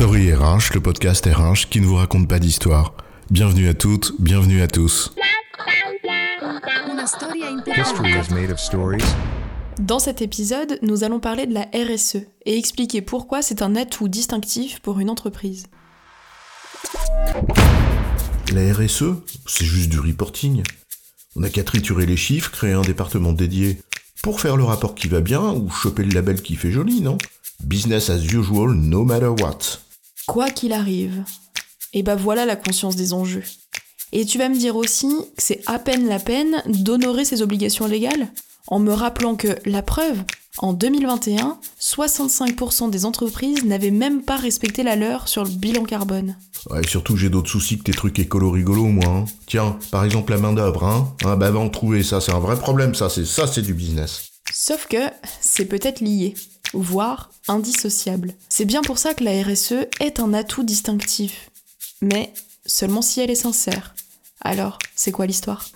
Story RH, le podcast RH qui ne vous raconte pas d'histoire. Bienvenue à toutes, bienvenue à tous. History is made of stories? Dans cet épisode, nous allons parler de la RSE et expliquer pourquoi c'est un atout distinctif pour une entreprise. La RSE, c'est juste du reporting. On n'a qu'à triturer les chiffres, créer un département dédié pour faire le rapport qui va bien ou choper le label qui fait joli, non? Business as usual, no matter what. Quoi qu'il arrive. Et bah voilà la conscience des enjeux. Et tu vas me dire aussi que c'est à peine la peine d'honorer ses obligations légales en me rappelant que, la preuve, en 2021, 65% des entreprises n'avaient même pas respecté la leur sur le bilan carbone. Ouais, surtout j'ai d'autres soucis que tes trucs écolo rigolos, moi. hein. Tiens, par exemple la main d'œuvre, hein. Ah bah va en trouver, ça c'est un vrai problème, ça c'est ça c'est du business. Sauf que c'est peut-être lié, voire indissociable. C'est bien pour ça que la RSE est un atout distinctif. Mais seulement si elle est sincère. Alors, c'est quoi l'histoire?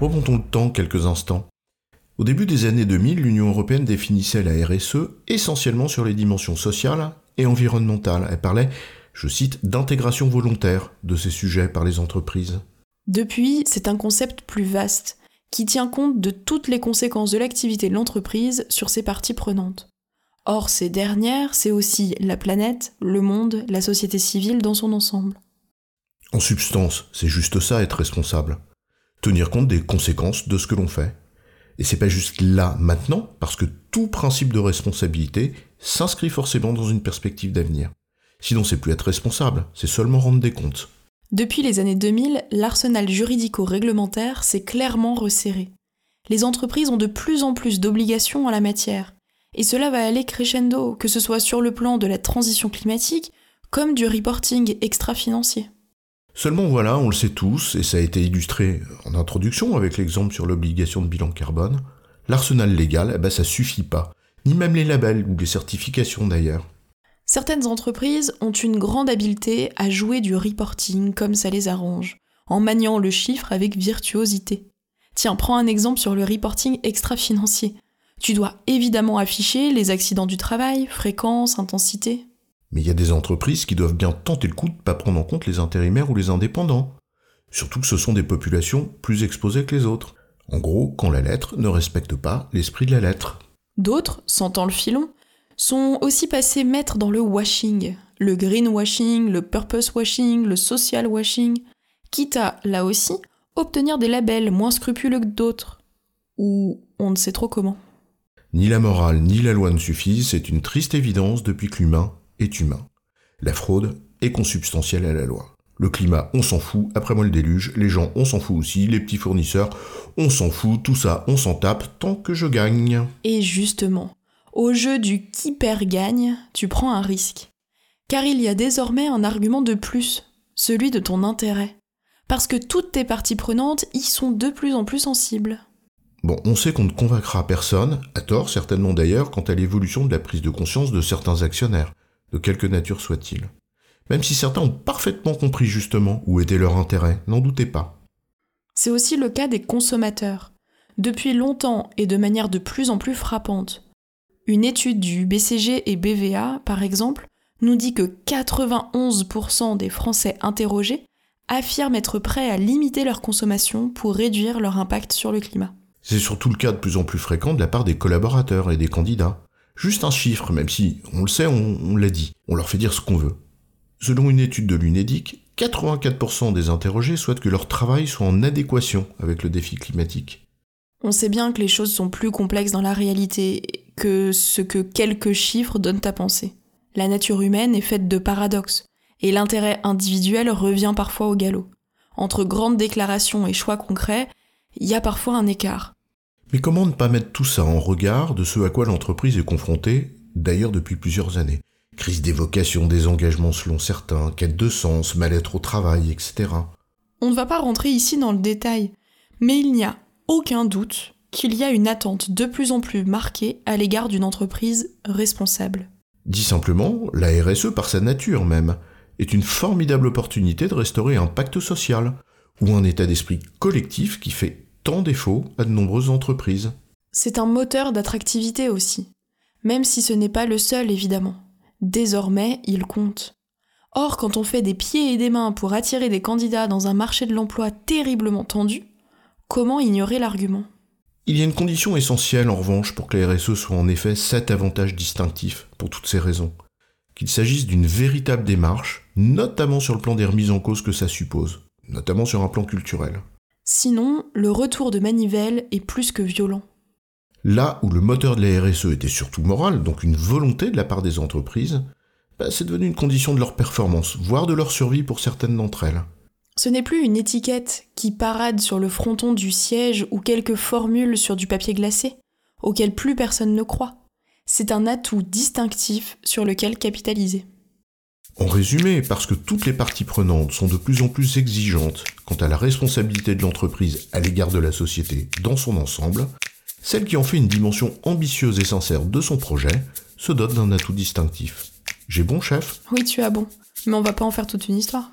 Remontons le temps quelques instants. Au début des années 2000, l'Union européenne définissait la RSE essentiellement sur les dimensions sociales et environnementales. Elle parlait, je cite, d'intégration volontaire de ces sujets par les entreprises. Depuis, c'est un concept plus vaste, qui tient compte de toutes les conséquences de l'activité de l'entreprise sur ses parties prenantes. Or, ces dernières, c'est aussi la planète, le monde, la société civile dans son ensemble. En substance, c'est juste ça être responsable. Tenir compte des conséquences de ce que l'on fait. Et c'est pas juste là, maintenant, parce que tout principe de responsabilité s'inscrit forcément dans une perspective d'avenir. Sinon, c'est plus être responsable, c'est seulement rendre des comptes. Depuis les années 2000, l'arsenal juridico-réglementaire s'est clairement resserré. Les entreprises ont de plus en plus d'obligations en la matière. Et cela va aller crescendo, que ce soit sur le plan de la transition climatique, comme du reporting extra-financier. Seulement voilà, on le sait tous, et ça a été illustré en introduction avec l'exemple sur l'obligation de bilan carbone, l'arsenal légal, eh ben, ça suffit pas. Ni même les labels ou les certifications d'ailleurs. Certaines entreprises ont une grande habileté à jouer du reporting comme ça les arrange, en maniant le chiffre avec virtuosité. Tiens, prends un exemple sur le reporting extra-financier. Tu dois évidemment afficher les accidents du travail, fréquence, intensité. Mais il y a des entreprises qui doivent bien tenter le coup de pas prendre en compte les intérimaires ou les indépendants. Surtout que ce sont des populations plus exposées que les autres. En gros, quand la lettre ne respecte pas l'esprit de la lettre. D'autres, sentant le filon, sont aussi passés maîtres dans le washing, le greenwashing, le purpose washing, le social washing, quitte à, là aussi, obtenir des labels moins scrupuleux que d'autres. Ou on ne sait trop comment. Ni la morale ni la loi ne suffisent, c'est une triste évidence depuis que l'humain est humain. La fraude est consubstantielle à la loi. Le climat, on s'en fout, après moi le déluge, les gens, on s'en fout aussi, les petits fournisseurs, on s'en fout, tout ça, on s'en tape tant que je gagne. Et justement, au jeu du qui perd gagne, tu prends un risque. Car il y a désormais un argument de plus, celui de ton intérêt. Parce que toutes tes parties prenantes y sont de plus en plus sensibles. Bon, on sait qu'on ne convaincra personne, à tort certainement d'ailleurs, quant à l'évolution de la prise de conscience de certains actionnaires, de quelque nature soit-il. Même si certains ont parfaitement compris justement où était leur intérêt, n'en doutez pas. C'est aussi le cas des consommateurs. Depuis longtemps et de manière de plus en plus frappante. Une étude du BCG et BVA, par exemple, nous dit que 91% des Français interrogés affirment être prêts à limiter leur consommation pour réduire leur impact sur le climat. C'est surtout le cas de plus en plus fréquent de la part des collaborateurs et des candidats. Juste un chiffre, même si, on le sait, on, on l'a dit, on leur fait dire ce qu'on veut. Selon une étude de l'UNEDIC, 84% des interrogés souhaitent que leur travail soit en adéquation avec le défi climatique. On sait bien que les choses sont plus complexes dans la réalité que ce que quelques chiffres donnent à penser. La nature humaine est faite de paradoxes, et l'intérêt individuel revient parfois au galop. Entre grandes déclarations et choix concrets, il y a parfois un écart. Mais comment ne pas mettre tout ça en regard de ce à quoi l'entreprise est confrontée, d'ailleurs depuis plusieurs années? Crise des vocations, des engagements selon certains, quête de sens, mal-être au travail, etc. On ne va pas rentrer ici dans le détail, mais il n'y a aucun doute qu'il y a une attente de plus en plus marquée à l'égard d'une entreprise responsable. Dit simplement, la RSE par sa nature même est une formidable opportunité de restaurer un pacte social ou un état d'esprit collectif qui fait tant défaut à de nombreuses entreprises. C'est un moteur d'attractivité aussi. Même si ce n'est pas le seul, évidemment. Désormais, il compte. Or, quand on fait des pieds et des mains pour attirer des candidats dans un marché de l'emploi terriblement tendu, comment ignorer l'argument? Il y a une condition essentielle en revanche pour que la RSE soit en effet cet avantage distinctif pour toutes ces raisons. Qu'il s'agisse d'une véritable démarche, notamment sur le plan des remises en cause que ça suppose, notamment sur un plan culturel. Sinon, le retour de manivelle est plus que violent. Là où le moteur de la RSE était surtout moral, donc une volonté de la part des entreprises, bah, c'est devenu une condition de leur performance, voire de leur survie pour certaines d'entre elles. Ce n'est plus une étiquette qui parade sur le fronton du siège ou quelques formules sur du papier glacé, auquel plus personne ne croit. C'est un atout distinctif sur lequel capitaliser. En résumé, parce que toutes les parties prenantes sont de plus en plus exigeantes quant à la responsabilité de l'entreprise à l'égard de la société dans son ensemble, celle qui en fait une dimension ambitieuse et sincère de son projet se dote d'un atout distinctif. J'ai bon, chef? Oui, tu as bon. Mais on va pas en faire toute une histoire.